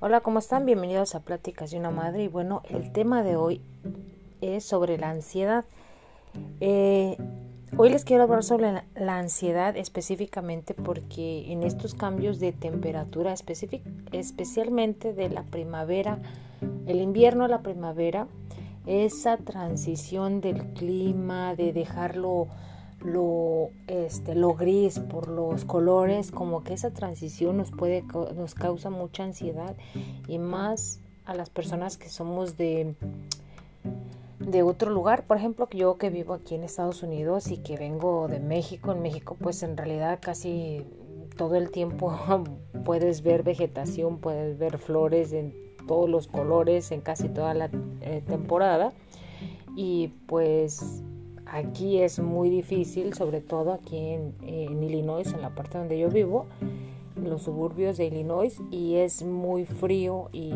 Hola, ¿cómo están? Bienvenidos a Pláticas de una Madre. Y bueno, el tema de hoy es sobre la ansiedad. Eh, hoy les quiero hablar sobre la, ansiedad específicamente porque en estos cambios de temperatura, especialmente de la primavera, el invierno a la primavera, esa transición del clima, de dejarlo lo, este, lo gris por los colores, como que esa transición nos puede, nos causa mucha ansiedad y más a las personas que somos de, de otro lugar, por ejemplo, yo que vivo aquí en Estados Unidos y que vengo de México, en México pues en realidad casi todo el tiempo puedes ver vegetación, puedes ver flores en todos los colores en casi toda la eh, temporada. Y pues Aquí es muy difícil, sobre todo aquí en, Illinois, en la parte donde yo vivo, en los suburbios de Illinois, y es muy frío y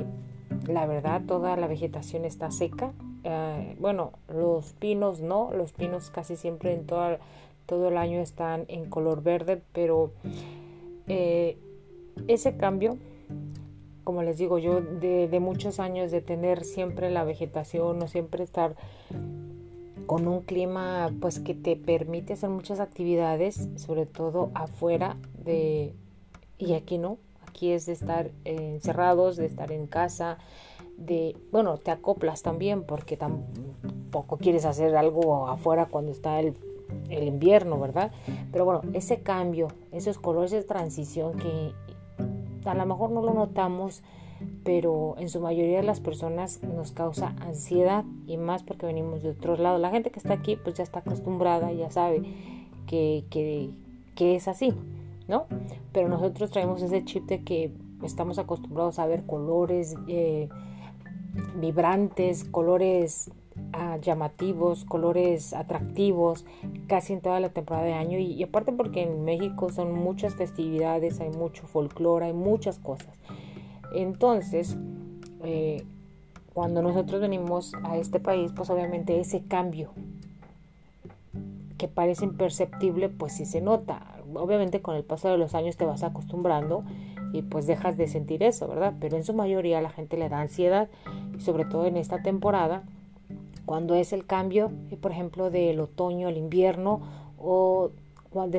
la verdad toda la vegetación está seca. Eh, bueno, los pinos no, los pinos casi siempre en todo, el año están en color verde, pero eh, ese cambio como les digo yo, de, muchos años de tener siempre la vegetación o siempre estar con un clima pues que te permite hacer muchas actividades, sobre todo afuera de y aquí no, aquí es de estar encerrados, de estar en casa, de bueno, te acoplas también porque tampoco quieres hacer algo afuera cuando está el, el invierno, ¿verdad? Pero bueno, ese cambio, esos colores de transición que a lo mejor no lo notamos pero en su mayoría de las personas nos causa ansiedad y más porque venimos de otro lado. La gente que está aquí pues ya está acostumbrada, ya sabe que, que, es así, ¿no? Pero nosotros traemos ese chip de que estamos acostumbrados a ver colores eh, vibrantes, colores ah, llamativos, colores atractivos casi en toda la temporada de año y, y aparte porque en México son muchas festividades, hay mucho folclore, hay muchas cosas. Entonces, eh, cuando nosotros venimos a este país, pues obviamente ese cambio que parece imperceptible, pues sí se nota. Obviamente con el paso de los años te vas acostumbrando y pues dejas de sentir eso, ¿verdad? Pero en su mayoría la gente le da ansiedad, y sobre todo en esta temporada, cuando es el cambio, eh, por ejemplo, del otoño al invierno o cuando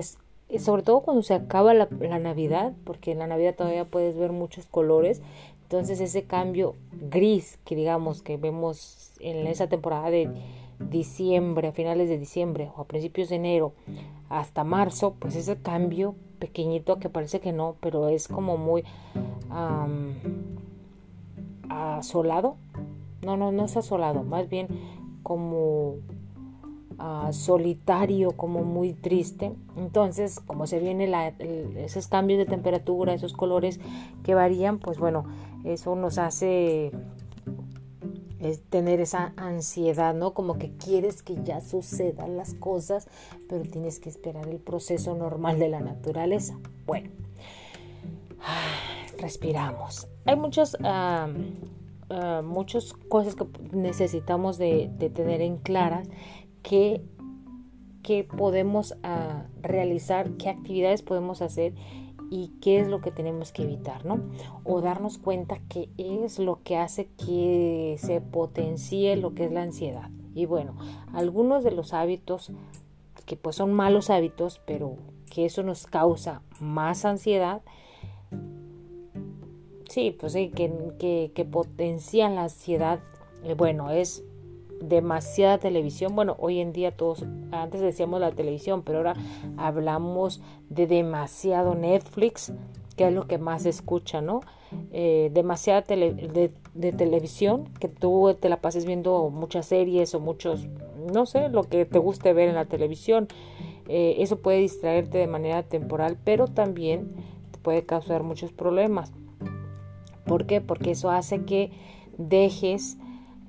sobre todo cuando se acaba la, Navidad, porque en la Navidad todavía puedes ver muchos colores, entonces ese cambio gris que digamos que vemos en esa temporada de diciembre, a finales de diciembre o a principios de enero hasta marzo, pues ese cambio pequeñito que parece que no, pero es como muy asolado. No, no, no es asolado, más bien como solitario, como muy triste. Entonces, como se viene esos cambios de temperatura, esos colores que varían, pues bueno, eso nos hace tener esa ansiedad, ¿no? Como que quieres que ya sucedan las cosas, pero tienes que esperar el proceso normal de la naturaleza. Bueno, respiramos. Hay muchas, muchas cosas que necesitamos de tener en claras qué, podemos ah, realizar, qué actividades podemos hacer y qué es lo que tenemos que evitar, ¿no? O darnos cuenta qué es lo que hace que se potencie lo que es la ansiedad. Y bueno, algunos de los hábitos que pues son malos hábitos, pero que eso nos causa más ansiedad, sí, pues sí, que, que, potencian la ansiedad, eh, bueno, es demasiada televisión. Bueno, hoy en día todos, antes decíamos la televisión, pero ahora hablamos de demasiado Netflix, que es lo que más se escucha, ¿no? Eh, demasiada de, televisión, que tú te la pases viendo muchas series o muchos, no sé, lo que te guste ver en la televisión. Eh, eso puede distraerte de manera temporal, pero también puede causar muchos problemas. ¿Por qué? Porque eso hace que dejes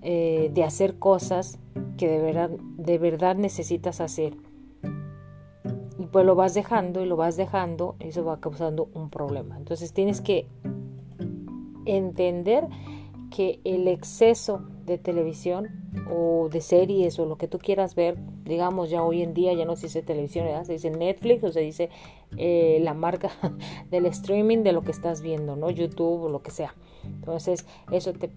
eh, de hacer cosas que de verdad, de verdad necesitas hacer. Y pues lo vas dejando y lo vas dejando, eso va causando un problema. Entonces tienes que entender que el exceso de televisión o de series o lo que tú quieras ver digamos ya hoy en día ya no se dice televisión, se dice Netflix o se dice eh, la marca del streaming de lo que estás viendo, ¿no? YouTube o lo que sea. Entonces eso te,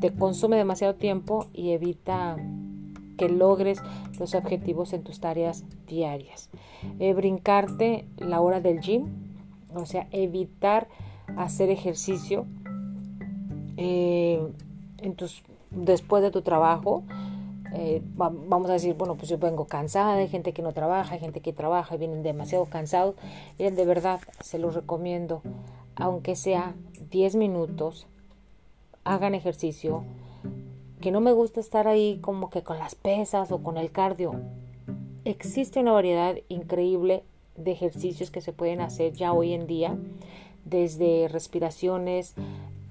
te consume demasiado tiempo y evita que logres los objetivos en tus tareas diarias. Eh, brincarte la hora del gym, o sea, evitar hacer ejercicio eh, en tus, después de tu trabajo. Eh, vamos a decir, bueno, pues yo vengo cansada, hay gente que no trabaja, hay gente que trabaja y vienen demasiado cansados. Y de verdad, se los recomiendo, aunque sea 10 minutos, hagan ejercicio, que no me gusta estar ahí como que con las pesas o con el cardio. Existe una variedad increíble de ejercicios que se pueden hacer ya hoy en día, desde respiraciones,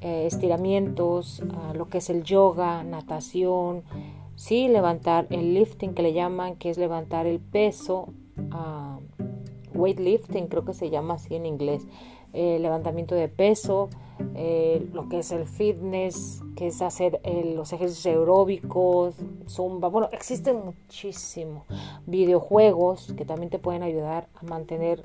eh, estiramientos, lo que es el yoga, natación, sí, levantar el lifting que le llaman, que es levantar el peso, uh, weightlifting creo que se llama así en inglés, eh, levantamiento de peso, eh, lo que es el fitness, que es hacer los ejercicios aeróbicos, zumba, bueno, existen muchísimos videojuegos que también te pueden ayudar a mantener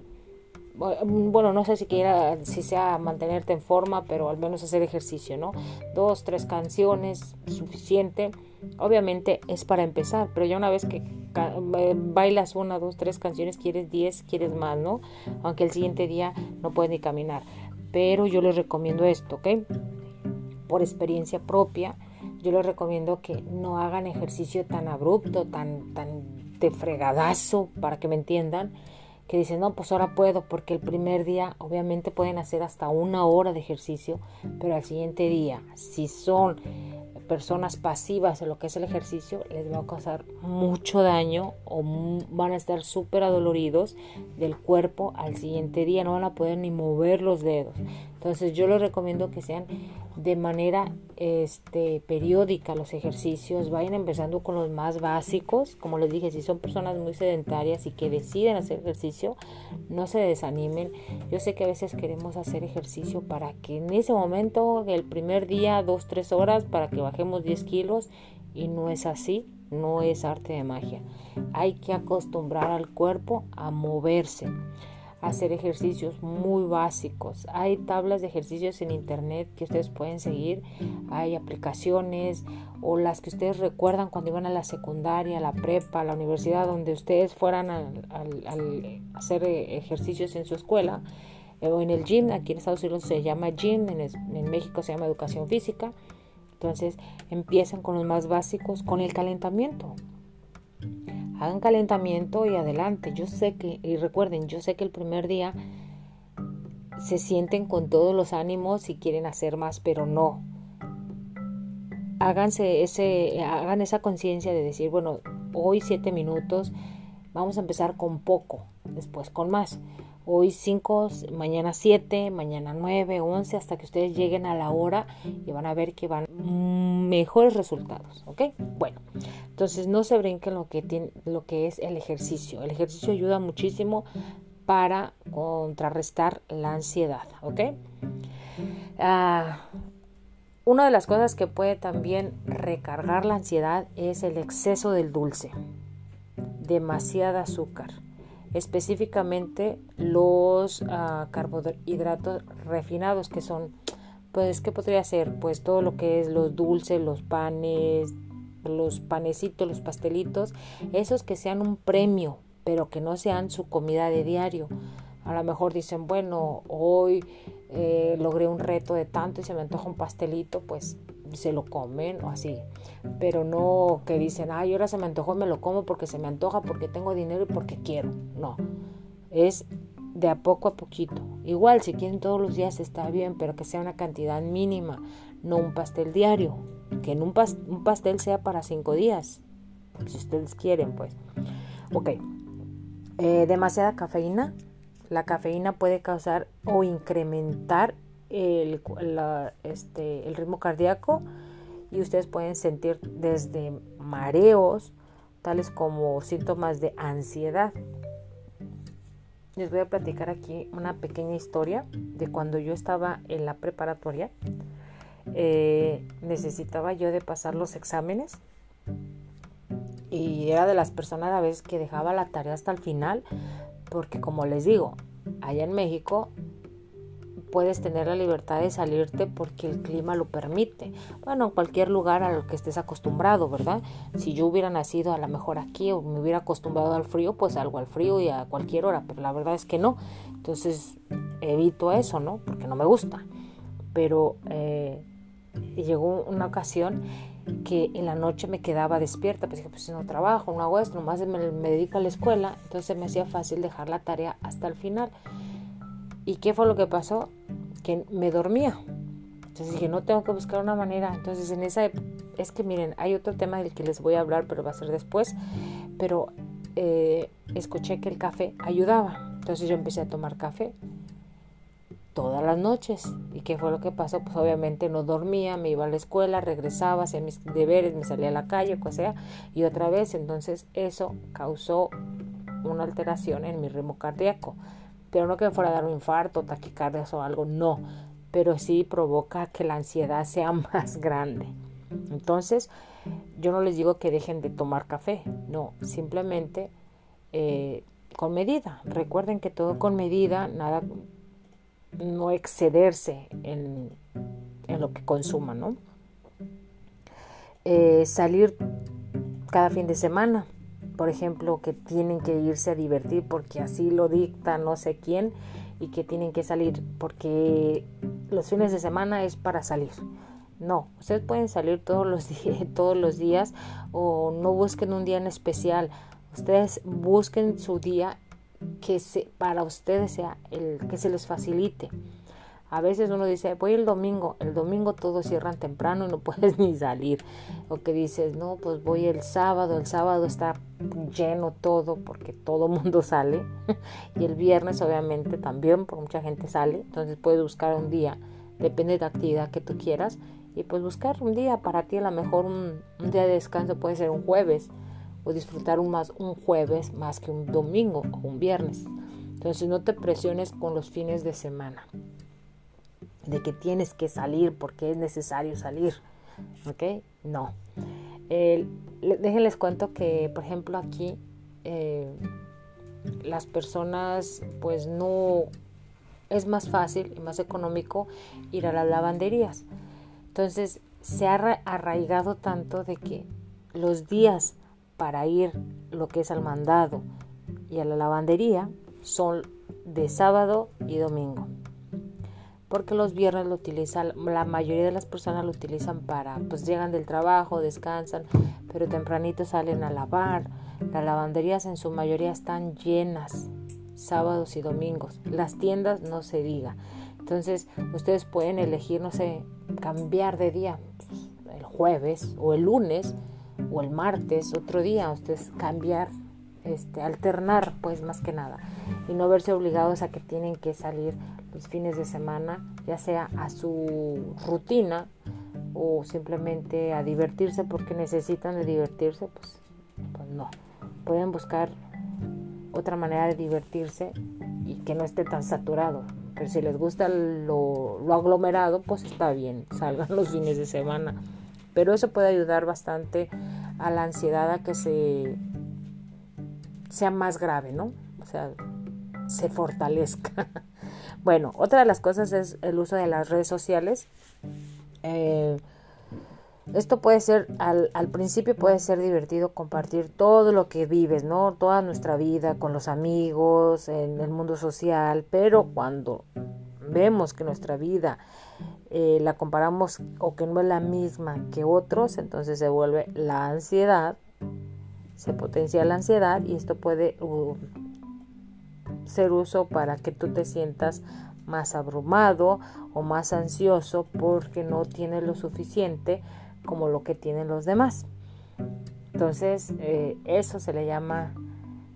bueno, no sé si quiera, si sea mantenerte en forma, pero al menos hacer ejercicio, ¿no? Dos, tres canciones, suficiente. Obviamente es para empezar, pero ya una vez que eh, bailas una, dos, tres canciones, quieres diez, quieres más, ¿no? Aunque el siguiente día no puedes ni caminar. Pero yo les recomiendo esto, ¿ok? Por experiencia propia, yo les recomiendo que no hagan ejercicio tan abrupto, tan, tan de fregadazo, para que me entiendan que dicen, no, pues ahora puedo, porque el primer día obviamente pueden hacer hasta una hora de ejercicio, pero al siguiente día, si son personas pasivas en lo que es el ejercicio, les va a causar mucho daño o van a estar súper adoloridos del cuerpo al siguiente día, no van a poder ni mover los dedos. Entonces yo les recomiendo que sean de manera este, periódica los ejercicios, vayan empezando con los más básicos, como les dije, si son personas muy sedentarias y que deciden hacer ejercicio, no se desanimen. Yo sé que a veces queremos hacer ejercicio para que en ese momento, el primer día, dos, tres horas, para que bajemos 10 kilos, y no es así, no es arte de magia. Hay que acostumbrar al cuerpo a moverse hacer ejercicios muy básicos. Hay tablas de ejercicios en internet que ustedes pueden seguir, hay aplicaciones o las que ustedes recuerdan cuando iban a la secundaria, a la prepa, a la universidad, donde ustedes fueran a, hacer ejercicios en su escuela eh, o en el gym. Aquí en Estados Unidos se llama gym, en, en México se llama educación física. Entonces empiezan con los más básicos, con el calentamiento hagan calentamiento y adelante. Yo sé que, y recuerden, yo sé que el primer día se sienten con todos los ánimos y quieren hacer más, pero no. Háganse ese, hagan esa conciencia de decir, bueno, hoy siete minutos, vamos a empezar con poco, después con más. Hoy cinco, mañana siete, mañana nueve, once, hasta que ustedes lleguen a la hora y van a ver que van mejores resultados, ¿ok? Bueno, entonces no se brinquen lo que, tiene, lo que es el ejercicio. El ejercicio ayuda muchísimo para contrarrestar la ansiedad, ¿ok? Ah, una de las cosas que puede también recargar la ansiedad es el exceso del dulce, demasiada azúcar, específicamente los ah, carbohidratos refinados que son pues, ¿qué podría ser? Pues todo lo que es los dulces, los panes, los panecitos, los pastelitos, esos que sean un premio, pero que no sean su comida de diario. A lo mejor dicen, bueno, hoy eh, logré un reto de tanto y se me antoja un pastelito, pues se lo comen o así. Pero no que dicen, ay, ahora se me antojó, me lo como porque se me antoja, porque tengo dinero y porque quiero. No, es de a poco a poquito. Igual, si quieren todos los días está bien, pero que sea una cantidad mínima, no un pastel diario. Que en un, pastel sea para cinco días, si ustedes quieren, pues. Ok, eh, demasiada cafeína. La cafeína puede causar o incrementar el, este, el ritmo cardíaco y ustedes pueden sentir desde mareos, tales como síntomas de ansiedad les voy a platicar aquí una pequeña historia de cuando yo estaba en la preparatoria. Eh, necesitaba yo de pasar los exámenes Y era de las personas a veces que dejaba la tarea hasta el final, porque como les digo, allá en México puedes tener la libertad de salirte porque el clima lo permite. Bueno, en cualquier lugar a lo que estés acostumbrado, ¿verdad? Si yo hubiera nacido a lo mejor aquí o me hubiera acostumbrado al frío, pues salgo al frío y a cualquier hora, pero la verdad es que no. Entonces evito eso, ¿no? Porque no me gusta. Pero eh, llegó una ocasión que en la noche me quedaba despierta, pues dije, pues no trabajo, no hago esto, nomás me, me dedico a la escuela, entonces me hacía fácil dejar la tarea hasta el final. ¿Y qué fue lo que pasó? Que me dormía. Entonces dije, no tengo que buscar una manera. Entonces en esa es que miren, hay otro tema del que les voy a hablar, pero va a ser después. Pero eh, escuché que el café ayudaba. Entonces yo empecé a tomar café todas las noches. ¿Y qué fue lo que pasó? Pues obviamente no dormía, me iba a la escuela, regresaba, hacía mis deberes, me salía a la calle, o sea, y otra vez. Entonces eso causó una alteración en mi ritmo cardíaco pero no que fuera a dar un infarto, taquicardia o algo, no, pero sí provoca que la ansiedad sea más grande. Entonces, yo no les digo que dejen de tomar café, no, simplemente eh, con medida. Recuerden que todo con medida, nada, no excederse en, en lo que consuman, ¿no? Eh, salir cada fin de semana, por ejemplo, que tienen que irse a divertir porque así lo dicta no sé quién y que tienen que salir porque los fines de semana es para salir. No, ustedes pueden salir todos los todos los días o no busquen un día en especial. Ustedes busquen su día que se, para ustedes sea el que se les facilite. A veces uno dice, voy el domingo, el domingo todos cierran temprano y no puedes ni salir. O que dices, no, pues voy el sábado, el sábado está lleno todo porque todo mundo sale. y el viernes obviamente también, porque mucha gente sale. Entonces puedes buscar un día, depende de la actividad que tú quieras. Y pues buscar un día para ti, a lo mejor un, día de descanso puede ser un jueves. O disfrutar un, más, un jueves más que un domingo o un viernes. Entonces no te presiones con los fines de semana de que tienes que salir porque es necesario salir. ¿Ok? No. déjenles cuento que, por ejemplo, aquí eh, las personas, pues no es más fácil y más económico ir a las lavanderías. Entonces, se ha arraigado tanto de que los días para ir lo que es al mandado y a la lavandería son de sábado y domingo porque los viernes lo utilizan, la mayoría de las personas lo utilizan para, pues llegan del trabajo, descansan, pero tempranito salen a lavar. Las lavanderías en su mayoría están llenas sábados y domingos. Las tiendas no se diga. Entonces ustedes pueden elegir, no sé, cambiar de día el jueves o el lunes o el martes, otro día, ustedes cambiar, este, alternar pues más que nada y no verse obligados a que tienen que salir los fines de semana, ya sea a su rutina o simplemente a divertirse porque necesitan de divertirse, pues, pues no. Pueden buscar otra manera de divertirse y que no esté tan saturado. Pero si les gusta lo, lo aglomerado, pues está bien, salgan los fines de semana. Pero eso puede ayudar bastante a la ansiedad a que se sea más grave, ¿no? O sea, se fortalezca. bueno, otra de las cosas es el uso de las redes sociales. Eh, esto puede ser, al, al, principio puede ser divertido compartir todo lo que vives, ¿no? Toda nuestra vida con los amigos, en el mundo social, pero cuando vemos que nuestra vida eh, la comparamos o que no es la misma que otros, entonces se vuelve la ansiedad, se potencia la ansiedad y esto puede uh, ser uso para que tú te sientas más abrumado o más ansioso porque no tienes lo suficiente como lo que tienen los demás. Entonces, eh, eso se le llama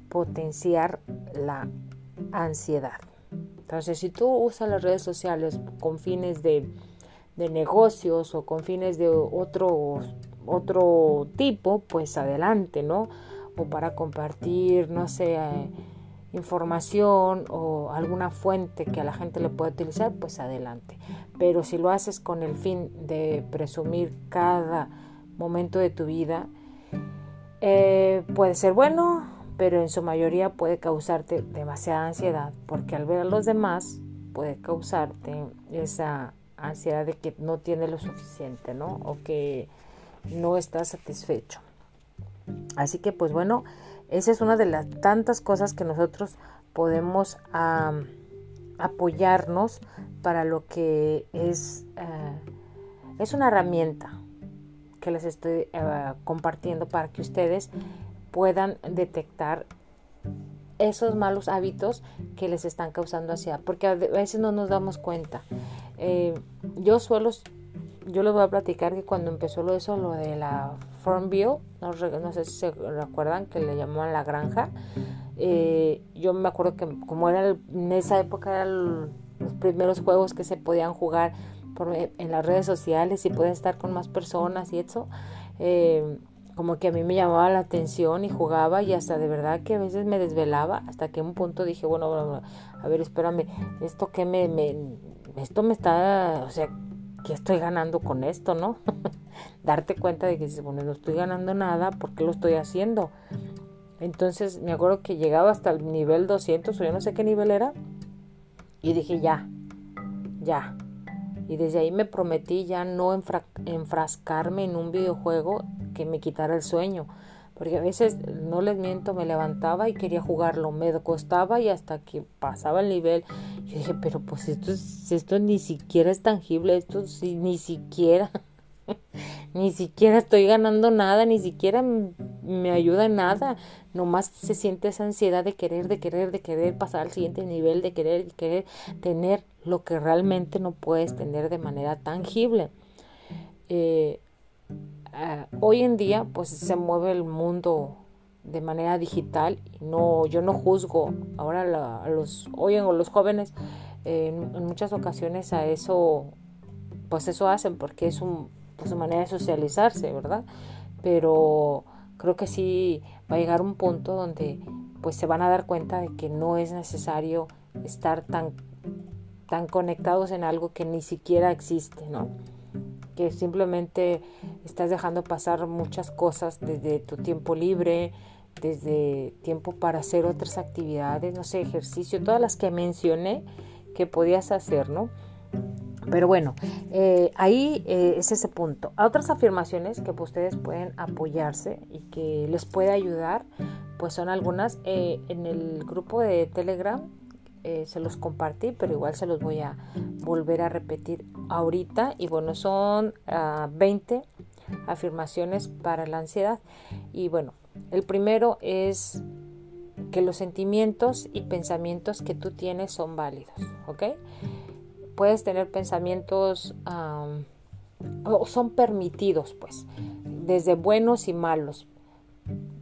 potenciar la ansiedad. Entonces, si tú usas las redes sociales con fines de, de negocios o con fines de otro, otro tipo, pues adelante, ¿no? O para compartir, no sé, eh, información o alguna fuente que a la gente le pueda utilizar, pues adelante. Pero si lo haces con el fin de presumir cada momento de tu vida, Eh, puede ser bueno, pero en su mayoría puede causarte demasiada ansiedad, porque al ver a los demás puede causarte esa ansiedad de que no tiene lo suficiente, ¿no? O que no está satisfecho. Así que pues bueno, esa es una de las tantas cosas que nosotros podemos apoyarnos para lo que es, eh, es una herramienta que les estoy eh, compartiendo para que ustedes puedan detectar esos malos hábitos que les están causando ansiedad, porque a veces no nos damos cuenta. Eh, yo suelo, yo les voy a platicar que cuando empezó lo eso, lo de la Farmville, no, no sé si se recuerdan que le llamaban la granja, eh, yo me acuerdo que como era en esa época eran los primeros juegos que se podían jugar por, en las redes sociales y podías estar con más personas y eso, eh, como que a mí me llamaba la atención y jugaba y hasta de verdad que a veces me desvelaba hasta que un punto dije, bueno, a ver, espérame, esto que me, me esto me está, o sea, ¿qué estoy ganando con esto, no? Darte cuenta de que bueno, no estoy ganando nada, ¿por qué lo estoy haciendo? Entonces me acuerdo que llegaba hasta el nivel 200 o yo no sé qué nivel era y dije ya, ya. Y desde ahí me prometí ya no enfrascarme en un videojuego que me quitara el sueño. Porque a veces, no les miento, me levantaba y quería jugarlo, me costaba y hasta que pasaba el nivel, yo dije, pero pues esto, esto ni siquiera es tangible, esto ni siquiera, ni siquiera estoy ganando nada, ni siquiera me ayuda en nada, nomás se siente esa ansiedad de querer, de querer, de querer pasar al siguiente nivel, de querer, querer tener lo que realmente no puedes tener de manera tangible. Eh, Ah, hoy en día pues se mueve el mundo de manera digital no yo no juzgo ahora los hoy en los jóvenes en, muchas ocasiones a eso pues eso hacen porque es un pues, su manera de socializarse verdad pero creo que sí va a llegar un punto donde pues se van a dar cuenta de que no es necesario estar tan tan conectados en algo que ni siquiera existe no que simplemente estás dejando pasar muchas cosas desde tu tiempo libre, desde tiempo para hacer otras actividades, no sé, ejercicio, todas las que mencioné que podías hacer, ¿no? Pero bueno, eh, ahí eh, es ese punto. Otras afirmaciones que ustedes pueden apoyarse y que les puede ayudar, pues son algunas eh, en el grupo de Telegram se los compartí, pero igual se los voy a volver a repetir ahorita. Y bueno, son 20 ah, afirmaciones para la ansiedad. Y bueno, el primero es que los sentimientos y pensamientos que tú tienes son válidos, ¿ok? Puedes tener pensamientos o son permitidos, pues, desde buenos y malos,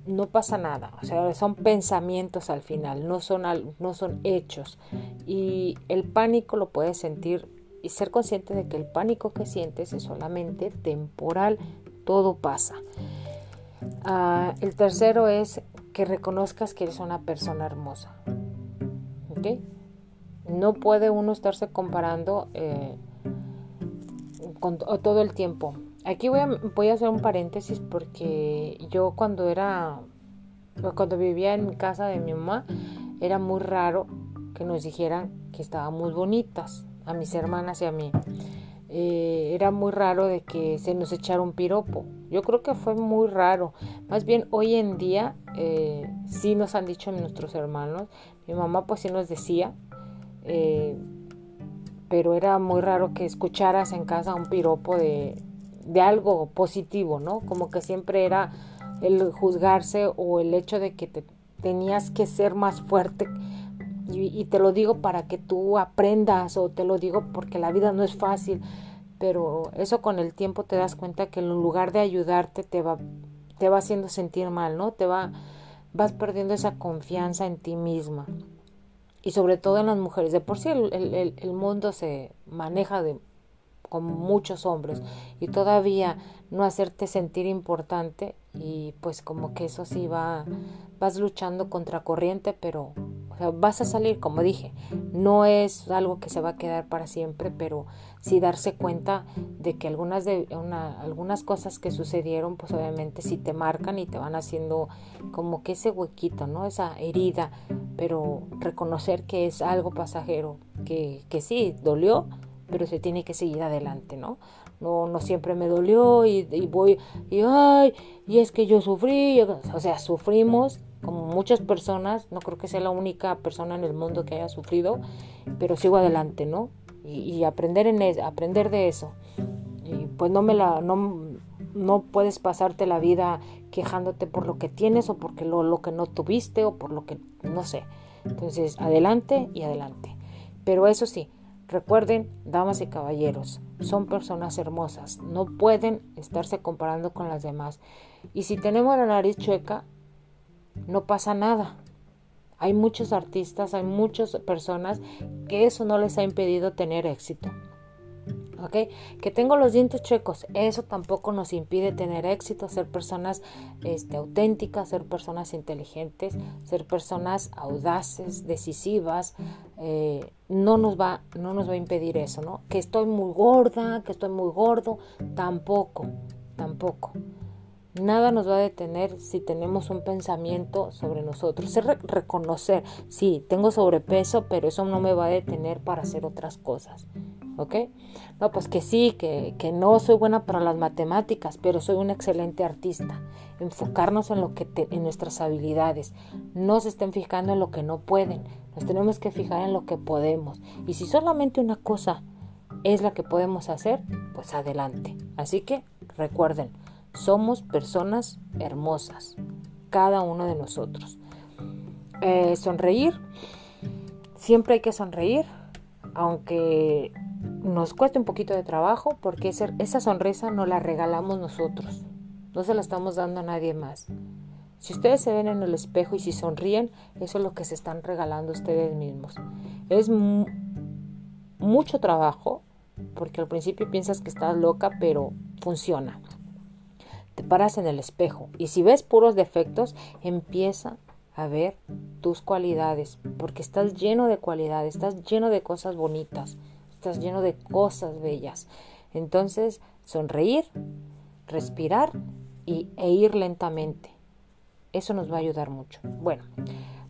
no pasa nada, o sea, son pensamientos al final, no son, no son hechos. Y el pánico lo puedes sentir y ser consciente de que el pánico que sientes es solamente temporal, todo pasa. Ah, el tercero es que reconozcas que eres una persona hermosa. No puede uno estarse comparando eh, con, todo el tiempo. Aquí voy a, voy a hacer un paréntesis porque yo cuando era, cuando vivía en casa de mi mamá, era muy raro que nos dijeran que estábamos bonitas, a mis hermanas y a mí. Eh, era muy raro de que se nos echara un piropo. Yo creo que fue muy raro. Más bien hoy en día eh, sí nos han dicho nuestros hermanos. Mi mamá pues sí nos decía, eh, pero era muy raro que escucharas en casa un piropo de, de algo positivo, ¿no? Como que siempre era el juzgarse o el hecho de que te tenías que ser más fuerte. Y, te lo digo para que tú aprendas o te lo digo porque la vida no es fácil. Pero eso con el tiempo te das cuenta que en lugar de ayudarte te va, te va haciendo sentir mal, ¿no? Te va, vas perdiendo esa confianza en ti misma. Y sobre todo en las mujeres. De por sí el, el, el mundo se maneja de con muchos hombres y todavía no hacerte sentir importante y pues como que eso sí va, vas luchando contra corriente, pero vas a salir, como dije, no es algo que se va a quedar para siempre, pero sí darse cuenta de que algunas, de, una, algunas cosas que sucedieron, pues obviamente sí te marcan y te van haciendo como que ese huequito, ¿no? Esa herida, pero reconocer que es algo pasajero, que, que sí, dolió, pero se tiene que seguir adelante, ¿no? No, no siempre me dolió y, y voy, y ay, y es que yo sufrí, o sea, sufrimos como muchas personas, no creo que sea la única persona en el mundo que haya sufrido, pero sigo adelante, ¿no? Y, aprender en aprender de eso. Y pues no me la no, no puedes pasarte la vida quejándote por lo que tienes o porque lo, lo que no tuviste o por lo que no sé. Entonces, adelante y adelante. Pero eso sí, recuerden, damas y caballeros, son personas hermosas, no pueden estarse comparando con las demás. Y si tenemos la nariz chueca, no pasa nada. Hay muchos artistas, hay muchas personas que eso no les ha impedido tener éxito. ¿Ok? Que tengo los dientes chuecos, eso tampoco nos impide tener éxito, ser personas este, auténticas, ser personas inteligentes, ser personas audaces, decisivas, eh, no, nos va, no nos va a impedir eso, ¿no? Que estoy muy gorda, que estoy muy gordo, tampoco, tampoco. Nada nos va a detener si tenemos un pensamiento sobre nosotros. Es reconocer, sí, tengo sobrepeso, pero eso no me va a detener para hacer otras cosas. ¿Ok? No, pues que sí, que, que no soy buena para las matemáticas, pero soy un excelente artista. Enfocarnos en lo que en nuestras habilidades. No se estén fijando en lo que no pueden. Nos tenemos que fijar en lo que podemos. Y si solamente una cosa es la que podemos hacer, pues adelante. Así que recuerden, somos personas hermosas, cada uno de nosotros. Eh, sonreír, siempre hay que sonreír, aunque nos cueste un poquito de trabajo, porque esa sonrisa no la regalamos nosotros, no se la estamos dando a nadie más. Si ustedes se ven en el espejo y si sonríen, eso es lo que se están regalando ustedes mismos. Es mucho trabajo, porque al principio piensas que estás loca, pero funciona paras en el espejo y si ves puros defectos, empieza a ver tus cualidades, porque estás lleno de cualidades, estás lleno de cosas bonitas, estás lleno de cosas bellas. Entonces, sonreír, respirar y, e ir lentamente. Eso nos va a ayudar mucho. Bueno,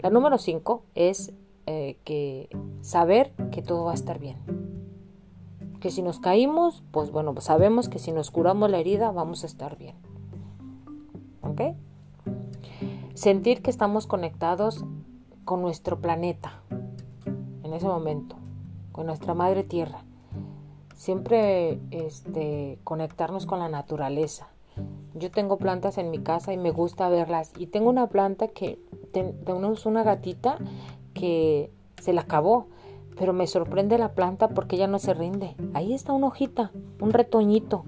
la número 5 es eh, que saber que todo va a estar bien. Que si nos caímos, pues bueno, sabemos que si nos curamos la herida vamos a estar bien. Sentir que estamos conectados con nuestro planeta en ese momento, con nuestra madre tierra. Siempre este, conectarnos con la naturaleza. Yo tengo plantas en mi casa y me gusta verlas. Y tengo una planta que tenemos una gatita que se la acabó, pero me sorprende la planta porque ella no se rinde. Ahí está una hojita, un retoñito,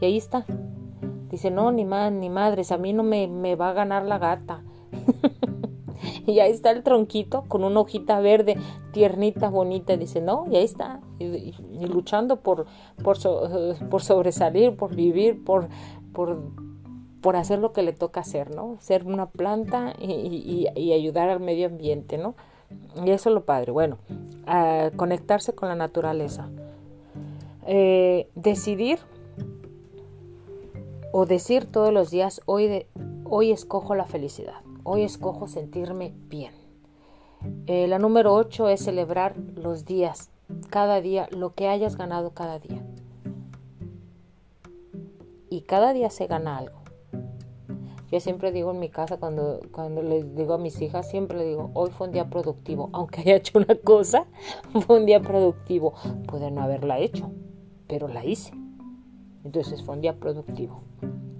y ahí está. Dice, no, ni más, ni madres, a mí no me, me va a ganar la gata. y ahí está el tronquito con una hojita verde, tiernita, bonita. Dice, no, y ahí está. Y, luchando por, por, por, sobresalir, por vivir, por, por, por, hacer lo que le toca hacer, ¿no? Ser una planta y, y ayudar al medio ambiente, ¿no? Y eso es lo padre. Bueno, conectarse con la naturaleza. Eh, decidir o decir todos los días, hoy, de, hoy escojo la felicidad, hoy escojo sentirme bien. Eh, la número 8 es celebrar los días, cada día, lo que hayas ganado cada día. Y cada día se gana algo. Yo siempre digo en mi casa, cuando, cuando les digo a mis hijas, siempre le digo, hoy fue un día productivo. Aunque haya hecho una cosa, fue un día productivo. Pude no haberla hecho, pero la hice. Entonces fue un día productivo.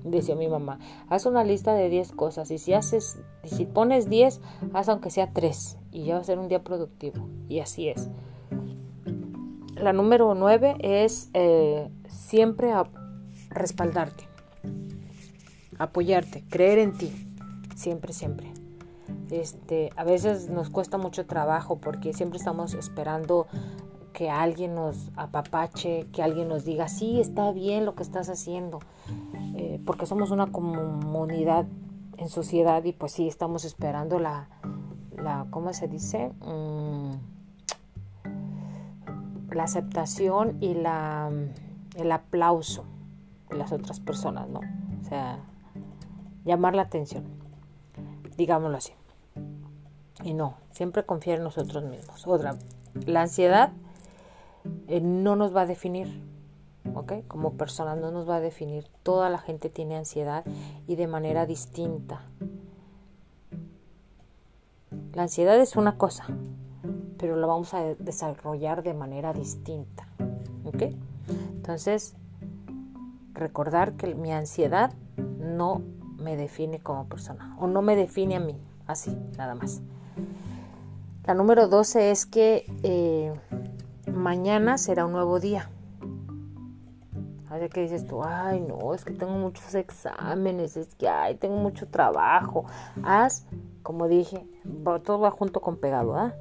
Decía mi mamá, haz una lista de 10 cosas y si haces, si pones 10, haz aunque sea 3 y ya va a ser un día productivo. Y así es. La número 9 es eh, siempre respaldarte, apoyarte, creer en ti, siempre, siempre. Este, a veces nos cuesta mucho trabajo porque siempre estamos esperando que alguien nos apapache, que alguien nos diga, sí, está bien lo que estás haciendo. Eh, porque somos una comunidad en sociedad y pues sí estamos esperando la, la ¿cómo se dice? Mm, la aceptación y la, el aplauso de las otras personas, ¿no? O sea, llamar la atención, digámoslo así. Y no, siempre confiar en nosotros mismos. Otra, la ansiedad eh, no nos va a definir, ¿ok? Como personas no nos va a definir. Toda la gente tiene ansiedad y de manera distinta. La ansiedad es una cosa, pero la vamos a desarrollar de manera distinta, ¿ok? Entonces, recordar que mi ansiedad no me define como persona o no me define a mí, así, nada más. La número 12 es que eh, mañana será un nuevo día. Así que dices tú, ay no, es que tengo muchos exámenes, es que ay, tengo mucho trabajo. Haz, como dije, todo va junto con pegado, ¿ah?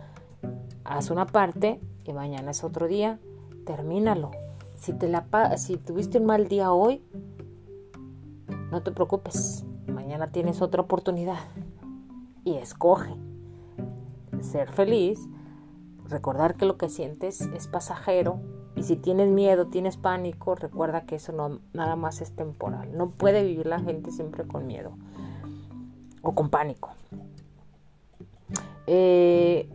Haz una parte y mañana es otro día, termínalo. Si, te la, si tuviste un mal día hoy, no te preocupes, mañana tienes otra oportunidad y escoge ser feliz, recordar que lo que sientes es pasajero si tienes miedo, tienes pánico, recuerda que eso no nada más es temporal. No puede vivir la gente siempre con miedo o con pánico. Eh,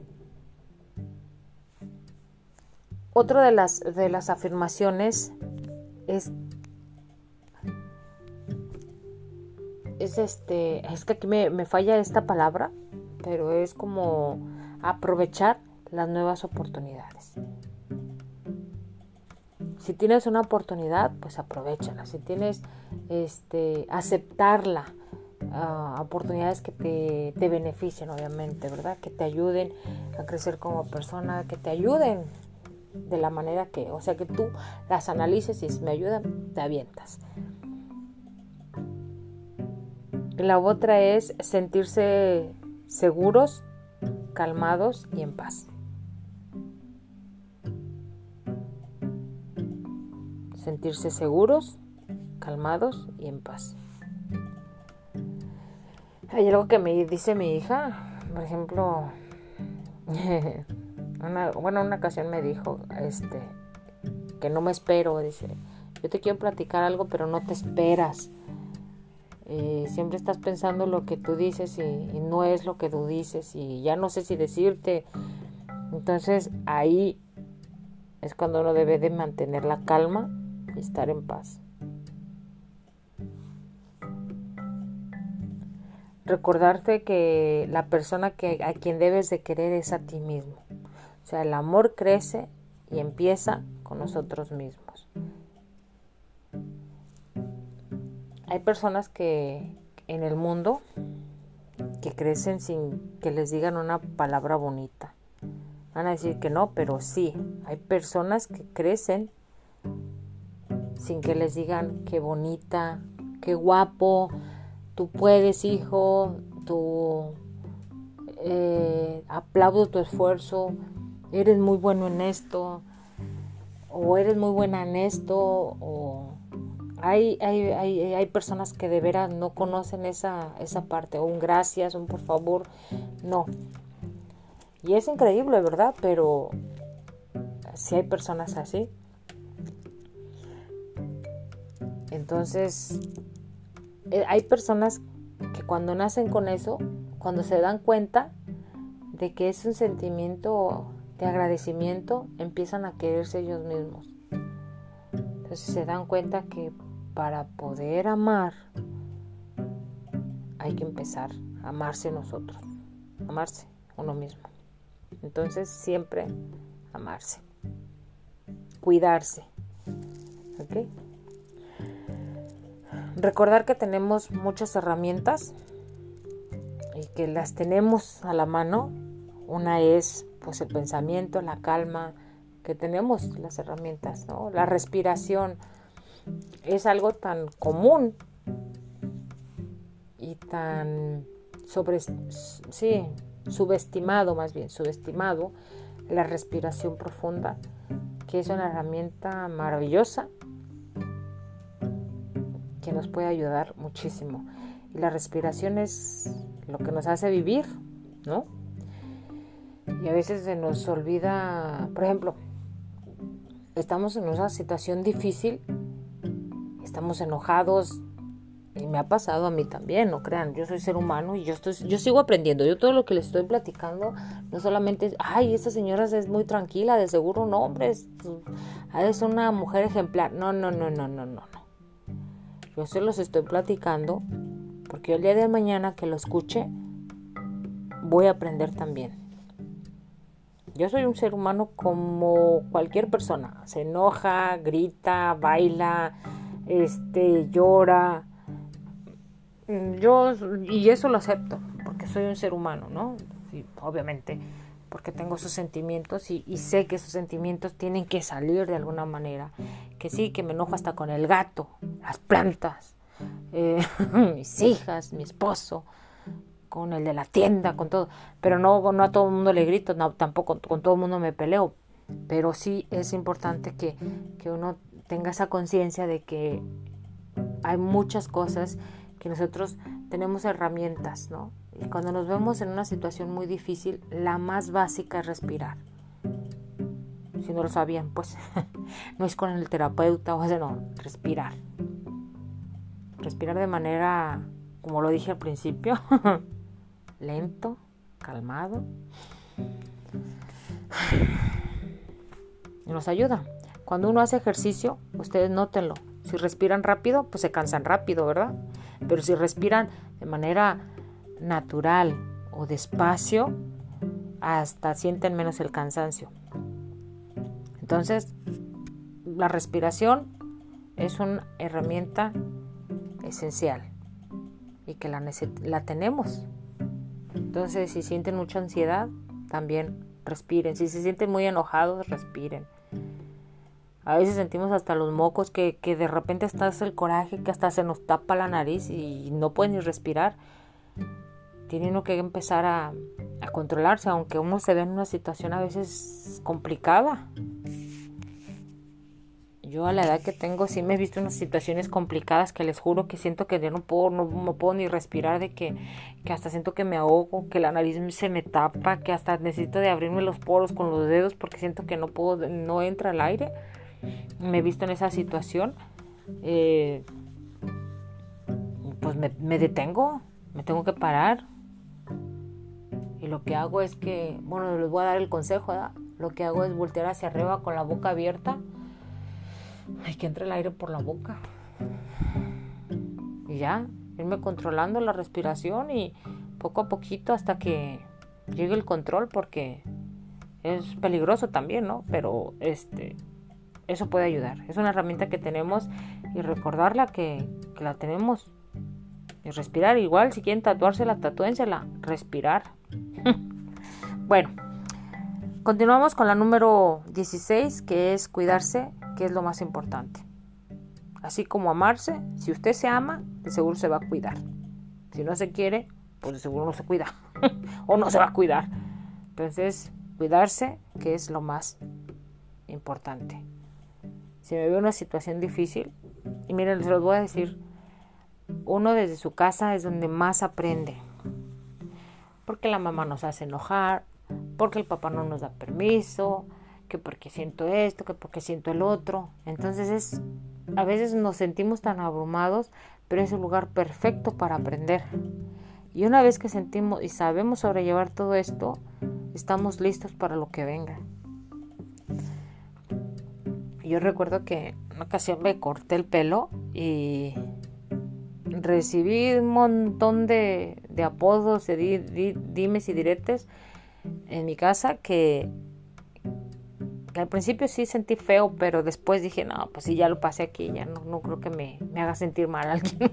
otra de las, de las afirmaciones es, es este, es que aquí me, me falla esta palabra, pero es como aprovechar las nuevas oportunidades. Si tienes una oportunidad, pues aprovechala. Si tienes este aceptarla, ah, oportunidades que te, te beneficien, obviamente, ¿verdad? Que te ayuden a crecer como persona, que te ayuden de la manera que, o sea, que tú las analices y si me ayudan, te avientas. La otra es sentirse seguros calmados y en paz. Sentirse seguros, calmados y en paz. Hay algo que me dice mi hija, por ejemplo, una, bueno, una ocasión me dijo, este, que no me espero, dice, yo te quiero platicar algo, pero no te esperas. Eh, siempre estás pensando lo que tú dices y, no es lo que tú dices y ya no sé si decirte. Entonces ahí es cuando uno debe de mantener la calma y estar en paz. Recordarte que la persona que, a quien debes de querer es a ti mismo. O sea, el amor crece y empieza con nosotros mismos. Hay personas que en el mundo que crecen sin que les digan una palabra bonita. Van a decir que no, pero sí. Hay personas que crecen sin que les digan qué bonita, qué guapo, tú puedes, hijo, tú eh, aplaudo tu esfuerzo, eres muy bueno en esto, o eres muy buena en esto, o hay, hay, hay, hay, personas que de veras no conocen esa, esa parte, un gracias, un por favor, no. Y es increíble, ¿verdad? Pero si hay personas así. Entonces, eh, hay personas que cuando nacen con eso, cuando se dan cuenta de que es un sentimiento de agradecimiento, empiezan a quererse ellos mismos. Entonces se dan cuenta que para poder amar, hay que empezar a amarse nosotros, amarse uno mismo. Entonces siempre amarse, cuidarse. ¿ok? Recordar que tenemos muchas herramientas y que las tenemos a la mano. Una es pues el pensamiento, la calma, que tenemos las herramientas. La respiración, es algo tan común y tan sobre, sí, subestimado, más bien, subestimado, la respiración profunda, que es una herramienta maravillosa nos puede ayudar muchísimo. La respiración es lo que nos hace vivir, ¿no? Y a veces se nos olvida, por ejemplo, estamos en una situación difícil, estamos enojados, y me ha pasado a mí también, no crean, yo soy ser humano y yo estoy, yo sigo aprendiendo. Yo todo lo que les estoy platicando, no solamente ay, esta señora es muy tranquila, de seguro no, hombre, es, es una mujer ejemplar. No, no, no, no, no, no. Yo se los estoy platicando porque el día de mañana que lo escuche, voy a aprender también. Yo soy un ser humano como cualquier persona. Se enoja, grita, baila, este, llora. Yo, y eso lo acepto, porque soy un ser humano, ¿no? obviamente, porque tengo esos sentimientos y, sé que esos sentimientos tienen que salir de alguna manera. Que sí, que me enojo hasta con el gato, las plantas, eh, mis hijas, mi esposo, con el de la tienda, con todo. Pero no, no a todo el mundo le grito, no, tampoco con todo el mundo me peleo. Pero sí es importante que, que uno tenga esa conciencia de que hay muchas cosas que nosotros tenemos herramientas, ¿no? Y cuando nos vemos en una situación muy difícil, la más básica es respirar. Si no lo sabían, pues no es con el terapeuta o sea, no, respirar. Respirar de manera, como lo dije al principio, lento, calmado. Nos ayuda. Cuando uno hace ejercicio, ustedes nótenlo. Si respiran rápido, pues se cansan rápido, ¿verdad? Pero si respiran de manera natural o despacio, hasta sienten menos el cansancio. Entonces, la respiración es una herramienta esencial y que la, la tenemos. Entonces, si sienten mucha ansiedad, también respiren. Si se sienten muy enojados, respiren. A veces sentimos hasta los mocos que, que de repente estás el coraje que hasta se nos tapa la nariz y no pueden ni respirar. Tiene uno que empezar a, controlarse, aunque uno se ve en una situación a veces complicada. Yo a la edad que tengo sí me he visto unas situaciones complicadas que les juro que siento que ya no puedo, no, no puedo ni respirar, de que, que, hasta siento que me ahogo, que la nariz se me tapa, que hasta necesito de abrirme los poros con los dedos porque siento que no puedo, no entra el aire. Me he visto en esa situación. Eh, pues me detengo, me tengo que parar. Lo que hago es que, bueno, les voy a dar el consejo, ¿verdad? Lo que hago es voltear hacia arriba con la boca abierta hay que entre el aire por la boca. Y ya, irme controlando la respiración y poco a poquito hasta que llegue el control porque es peligroso también, ¿no? Pero este eso puede ayudar. Es una herramienta que tenemos y recordarla que la tenemos. Y respirar igual, si quieren tatuársela, tatúensela. Respirar. bueno, continuamos con la número 16, que es cuidarse que es lo más importante. Así como amarse, si usted se ama, de seguro se va a cuidar. Si no se quiere, pues de seguro no se cuida. o no se va a cuidar. Entonces, cuidarse, que es lo más importante. Si me veo una situación difícil, y miren, se los voy a decir, uno desde su casa es donde más aprende. Porque la mamá nos hace enojar, porque el papá no nos da permiso, que porque siento esto, que porque siento el otro. Entonces es, a veces nos sentimos tan abrumados, pero es un lugar perfecto para aprender. Y una vez que sentimos y sabemos sobrellevar todo esto, estamos listos para lo que venga. Yo recuerdo que en una ocasión me corté el pelo y recibí un montón de, de apodos, de dimes y diretes en mi casa que al principio sí sentí feo, pero después dije, no, pues si ya lo pasé aquí, ya no, no creo que me, me haga sentir mal alguien.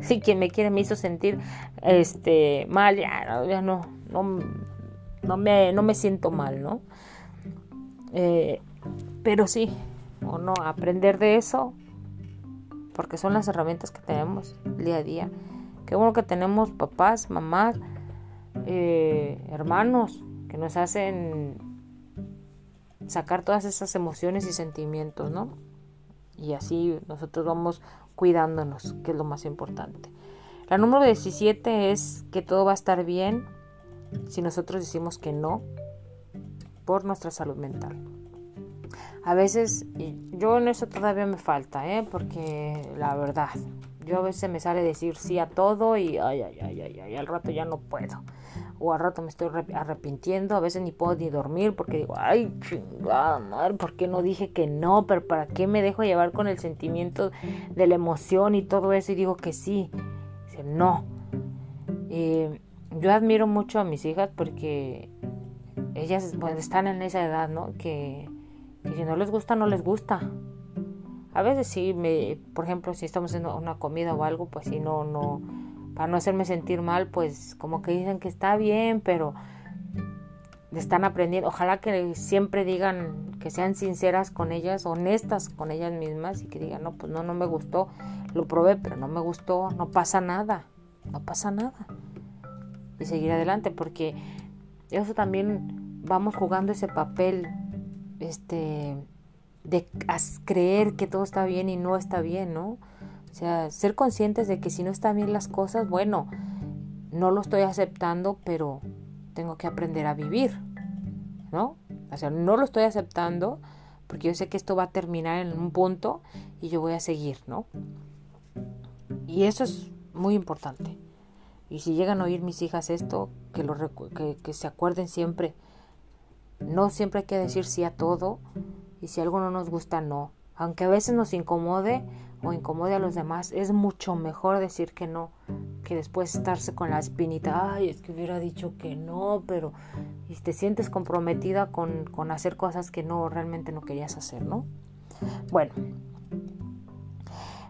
si quien me quiere me hizo sentir este mal, ya, ya no, no, no, me, no me siento mal, ¿no? Eh, pero sí, o no, aprender de eso, porque son las herramientas que tenemos día a día. Qué bueno que tenemos papás, mamás, eh, hermanos que nos hacen sacar todas esas emociones y sentimientos, ¿no? Y así nosotros vamos cuidándonos, que es lo más importante. La número 17 es que todo va a estar bien si nosotros decimos que no por nuestra salud mental. A veces, yo en eso todavía me falta, ¿eh? porque la verdad, yo a veces me sale decir sí a todo y ay, ay, ay, ay, ay, al rato ya no puedo. O al rato me estoy arrepintiendo, a veces ni puedo ni dormir porque digo, ay, chingada madre, ¿por qué no dije que no? Pero ¿para qué me dejo llevar con el sentimiento de la emoción y todo eso y digo que sí? no. Eh, yo admiro mucho a mis hijas porque ellas están en esa edad, ¿no? Que, si no les gusta, no les gusta. A veces sí, me, por ejemplo, si estamos haciendo una comida o algo, pues si no, no, para no hacerme sentir mal, pues como que dicen que está bien, pero están aprendiendo. Ojalá que siempre digan, que sean sinceras con ellas, honestas con ellas mismas y que digan, no, pues no, no me gustó, lo probé, pero no me gustó, no pasa nada, no pasa nada. Y seguir adelante, porque eso también vamos jugando ese papel, este, de creer que todo está bien y no está bien, ¿no? O sea, ser conscientes de que si no están bien las cosas, bueno, no lo estoy aceptando, pero tengo que aprender a vivir, ¿no? O sea, no lo estoy aceptando porque yo sé que esto va a terminar en un punto y yo voy a seguir, ¿no? Y eso es muy importante. Y si llegan a oír mis hijas esto, que, lo, que, que se acuerden siempre, no siempre hay que decir sí a todo y si algo no nos gusta, no. Aunque a veces nos incomode o incomode a los demás, es mucho mejor decir que no que después estarse con la espinita, ay, es que hubiera dicho que no, pero y te sientes comprometida con, con hacer cosas que no realmente no querías hacer, ¿no? Bueno,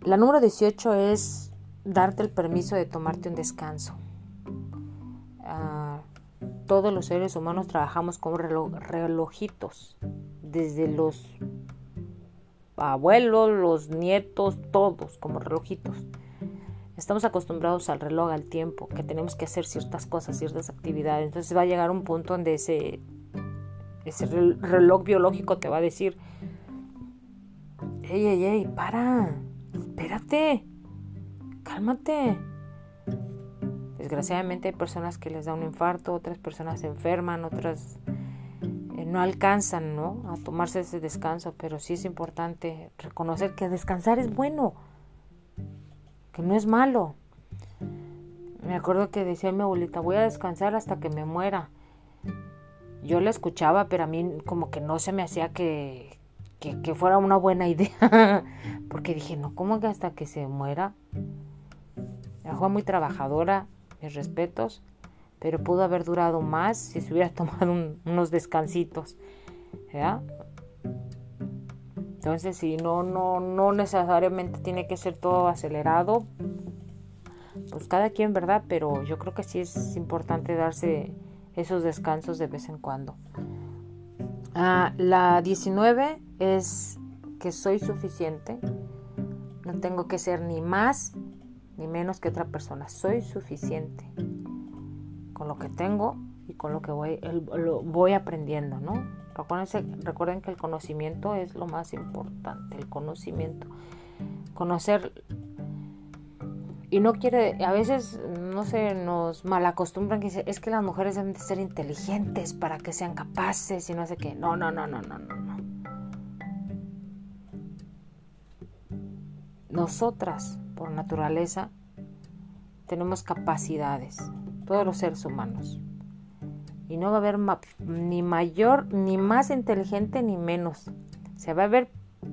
la número 18 es darte el permiso de tomarte un descanso. Ah, todos los seres humanos trabajamos como relojitos, desde los abuelos, los nietos, todos como relojitos. Estamos acostumbrados al reloj, al tiempo, que tenemos que hacer ciertas cosas, ciertas actividades. Entonces va a llegar un punto donde ese, ese reloj biológico te va a decir, ey, ey, ey, para, espérate, cálmate. Desgraciadamente hay personas que les da un infarto, otras personas se enferman, otras eh, no alcanzan ¿no? a tomarse ese descanso, pero sí es importante reconocer que descansar es bueno, que no es malo. Me acuerdo que decía mi abuelita, voy a descansar hasta que me muera. Yo la escuchaba, pero a mí como que no se me hacía que, que, fuera una buena idea, porque dije, no, ¿cómo que hasta que se muera? fue muy trabajadora, respetos, pero pudo haber durado más si se hubiera tomado unos descansitos. Entonces, si no, no, no necesariamente tiene que ser todo acelerado, pues cada quien, ¿verdad? Pero yo creo que sí es importante darse esos descansos de vez en cuando. Ah, la 19 es que soy suficiente, no tengo que ser ni más ni menos que otra persona. Soy suficiente con lo que tengo y con lo que voy, lo voy aprendiendo, ¿no? recuerden que el conocimiento es lo más importante, el conocimiento. Conocer y no quiere, a veces, no sé, nos malacostumbran que es que las mujeres deben de ser inteligentes para que sean capaces y no sé qué. No, no, no, no, no, no, no. Nosotras por naturaleza, tenemos capacidades, todos los seres humanos. Y no va a haber ni mayor, ni más inteligente, ni menos. Se va a haber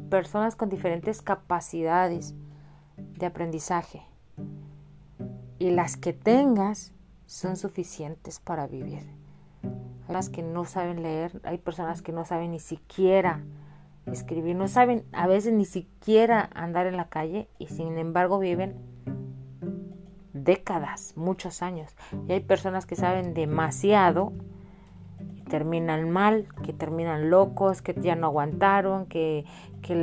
personas con diferentes capacidades de aprendizaje. Y las que tengas son suficientes para vivir. Hay personas que no saben leer, hay personas que no saben ni siquiera escribir, no saben a veces ni siquiera andar en la calle y sin embargo viven décadas, muchos años. Y hay personas que saben demasiado y terminan mal, que terminan locos, que ya no aguantaron, que, que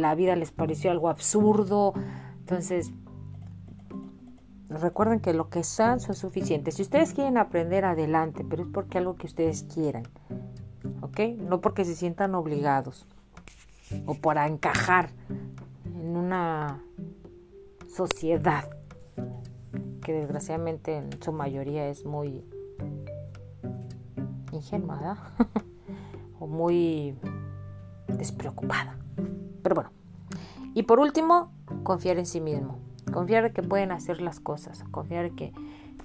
la vida les pareció algo absurdo. Entonces, recuerden que lo que son son suficientes. Si ustedes quieren aprender adelante, pero es porque algo que ustedes quieran. ¿Ok? No porque se sientan obligados o para encajar en una sociedad, que desgraciadamente en su mayoría es muy ingenua, o muy despreocupada. Pero bueno. Y por último, confiar en sí mismo. Confiar que pueden hacer las cosas. Confiar que,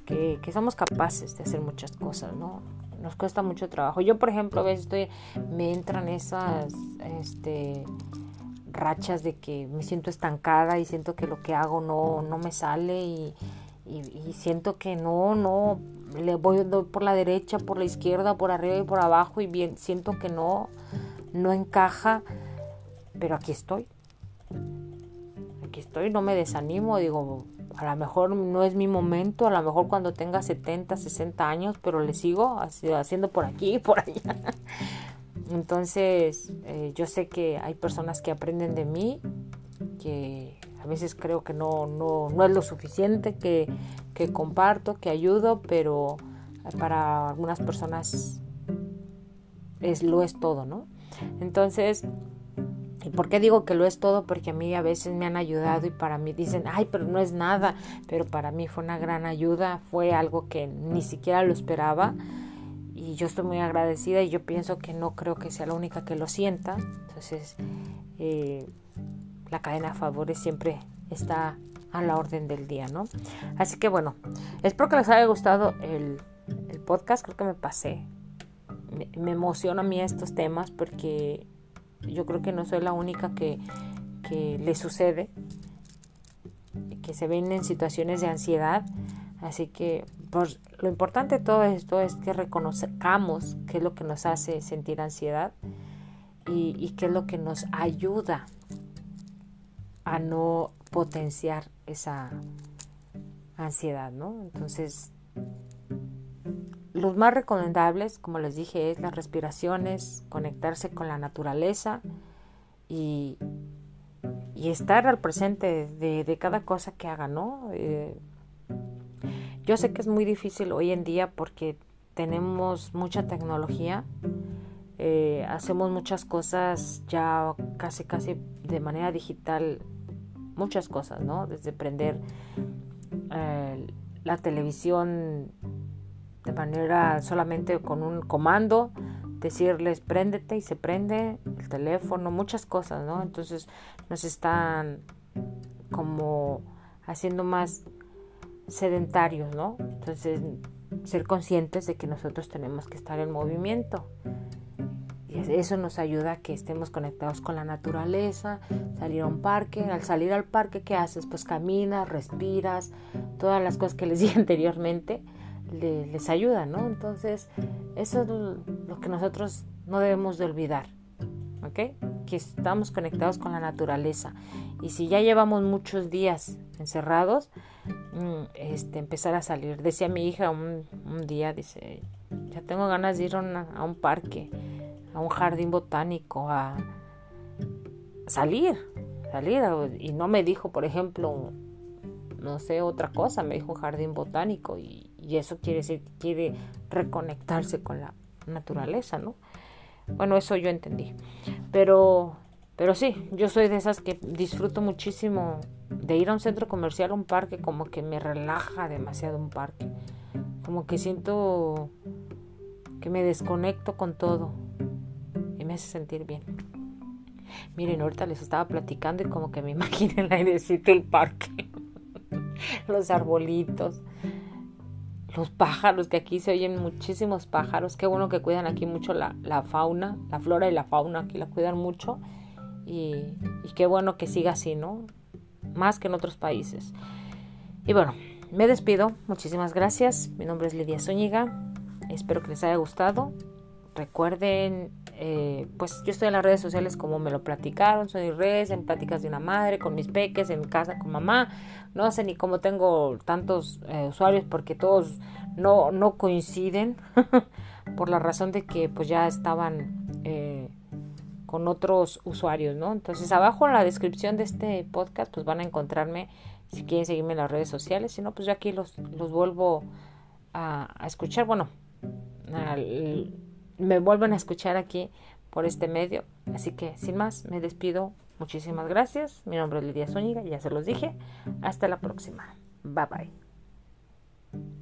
que, que somos capaces de hacer muchas cosas, ¿no? Nos cuesta mucho trabajo. Yo, por ejemplo, a veces estoy, me entran esas este, rachas de que me siento estancada y siento que lo que hago no, no me sale y, siento que no, no, le voy por la derecha, por la izquierda, por arriba y por abajo y bien, siento que no, no encaja, pero aquí estoy. Aquí estoy, no me desanimo, digo, a lo mejor no es mi momento, a lo mejor cuando tenga 70, 60 años, pero le sigo haciendo por aquí y por allá. Entonces, eh, yo sé que hay personas que aprenden de mí, que a veces creo que no, no, no es lo suficiente, que, que comparto, que ayudo, pero para algunas personas es, lo es todo, ¿no? Entonces, ¿y por qué digo que lo es todo? Porque a mí a veces me han ayudado y para mí dicen, ay, pero no es nada, pero para mí fue una gran ayuda, fue algo que ni siquiera lo esperaba y yo estoy muy agradecida y yo pienso que no creo que sea la única que lo sienta. Entonces, eh, la cadena de favores siempre está a la orden del día, ¿no? Así que bueno, espero que les haya gustado el, podcast, creo que me pasé. Me, emociona a mí estos temas porque yo creo que no soy la única que, que le sucede, que se ven en situaciones de ansiedad. Así que pues, lo importante de todo esto es que reconozcamos qué es lo que nos hace sentir ansiedad y, y qué es lo que nos ayuda a no potenciar esa ansiedad, ¿no? Entonces, los más recomendables, como les dije, es las respiraciones, conectarse con la naturaleza y, y estar al presente de, cada cosa que haga, ¿no? Eh, yo sé que es muy difícil hoy en día porque tenemos mucha tecnología, eh, hacemos muchas cosas ya casi casi de manera digital muchas cosas, ¿no? Desde prender eh, la televisión de manera solamente con un comando, decirles préndete y se prende el teléfono, muchas cosas, ¿no? Entonces nos están como haciendo más sedentarios, ¿no? Entonces ser conscientes de que nosotros tenemos que estar en movimiento. Y eso nos ayuda a que estemos conectados con la naturaleza, salir a un parque. Al salir al parque, ¿qué haces? Pues caminas, respiras, todas las cosas que les dije anteriormente les ayudan, ¿no? Entonces, eso es lo que nosotros no debemos de olvidar, ¿ok? Que estamos conectados con la naturaleza. Y si ya llevamos muchos días encerrados, mm, este, empezar a salir. Decía mi hija un, día, dice, ya tengo ganas de ir a un parque a un jardín botánico, a salir, salir. Y no me dijo, por ejemplo, no sé, otra cosa, me dijo un jardín botánico y, eso quiere decir que quiere reconectarse con la naturaleza, ¿no? Bueno, eso yo entendí. Pero, pero sí, yo soy de esas que disfruto muchísimo de ir a un centro comercial, a un parque, como que me relaja demasiado un parque. Como que siento que me desconecto con todo me hace sentir bien. Miren, ahorita les estaba platicando y como que me imaginé el airecito del parque, los arbolitos, los pájaros, que aquí se oyen muchísimos pájaros. Qué bueno que cuidan aquí mucho la, fauna, la flora y la fauna, aquí la cuidan mucho. Y, y qué bueno que siga así, ¿no? Más que en otros países. Y bueno, me despido. Muchísimas gracias. Mi nombre es Lidia Zúñiga. Espero que les haya gustado. Recuerden eh, pues yo estoy en las redes sociales como me lo platicaron, soy redes, en pláticas de una madre, con mis peques, en casa con mamá. No sé ni cómo tengo tantos eh, usuarios porque todos no, no coinciden por la razón de que pues ya estaban eh, con otros usuarios, ¿no? Entonces abajo en la descripción de este podcast pues van a encontrarme si quieren seguirme en las redes sociales, si no pues yo aquí los, los vuelvo a, escuchar, bueno, al, me vuelvan a escuchar aquí por este medio. Así que, sin más, me despido. Muchísimas gracias. Mi nombre es Lidia Zúñiga, ya se los dije. Hasta la próxima. Bye bye.